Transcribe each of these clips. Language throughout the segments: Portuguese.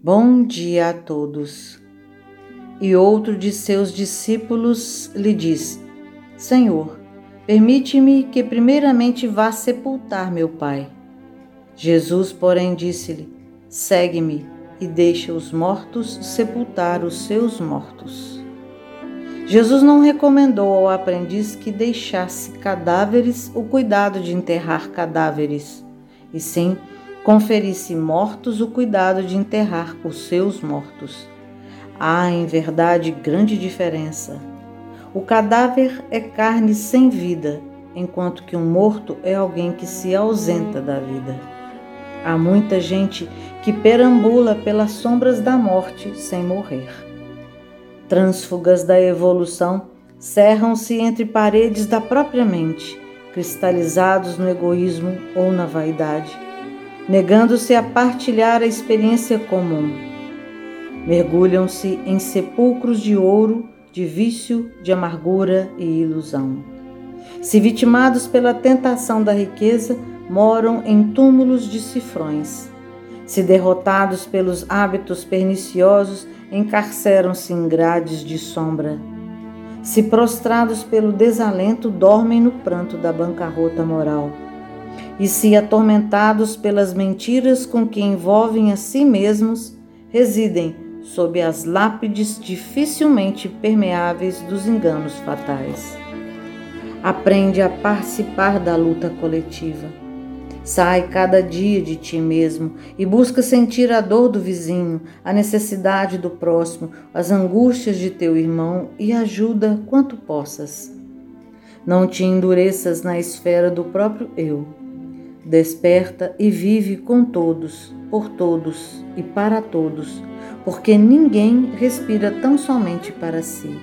Bom dia a todos. E outro de seus discípulos lhe disse: Senhor, permite-me que primeiramente vá sepultar meu pai. Jesus, porém, disse-lhe: Segue-me e deixa os mortos sepultar os seus mortos. Jesus não recomendou ao aprendiz que deixasse cadáveres o cuidado de enterrar cadáveres, e sim conferisse mortos o cuidado de enterrar os seus mortos. Há, em verdade, grande diferença. O cadáver é carne sem vida, enquanto que um morto é alguém que se ausenta da vida. Há muita gente que perambula pelas sombras da morte sem morrer. Trânsfugas da evolução cerram-se entre paredes da própria mente, cristalizados no egoísmo ou na vaidade, negando-se a partilhar a experiência comum. Mergulham-se em sepulcros de ouro, de vício, de amargura e ilusão. Se vitimados pela tentação da riqueza, moram em túmulos de cifrões. Se derrotados pelos hábitos perniciosos, encarceram-se em grades de sombra. Se prostrados pelo desalento, dormem no pranto da bancarrota moral. E se atormentados pelas mentiras com que envolvem a si mesmos, residem sob as lápides dificilmente permeáveis dos enganos fatais. Aprende a participar da luta coletiva Sai cada dia de ti mesmo e busca sentir a dor do vizinho, a necessidade do próximo, as angústias de teu irmão e ajuda quanto possas. Não te endureças na esfera do próprio eu. Desperta e vive com todos, por todos e para todos, porque ninguém respira tão somente para si.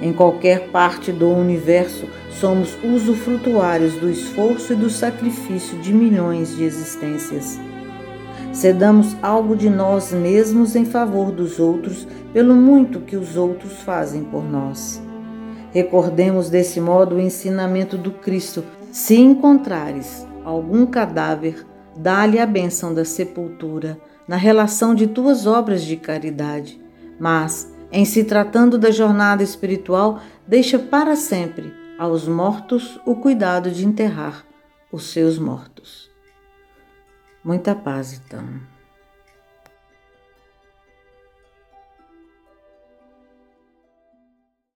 Em qualquer parte do universo, somos usufrutuários do esforço e do sacrifício de milhões de existências. Cedamos algo de nós mesmos em favor dos outros, pelo muito que os outros fazem por nós. Recordemos desse modo o ensinamento do Cristo: se encontrares algum cadáver, dá-lhe a bênção da sepultura, na relação de tuas obras de caridade. Mas, em se tratando da jornada espiritual, deixa para sempre aos mortos o cuidado de enterrar os seus mortos. Muita paz, então.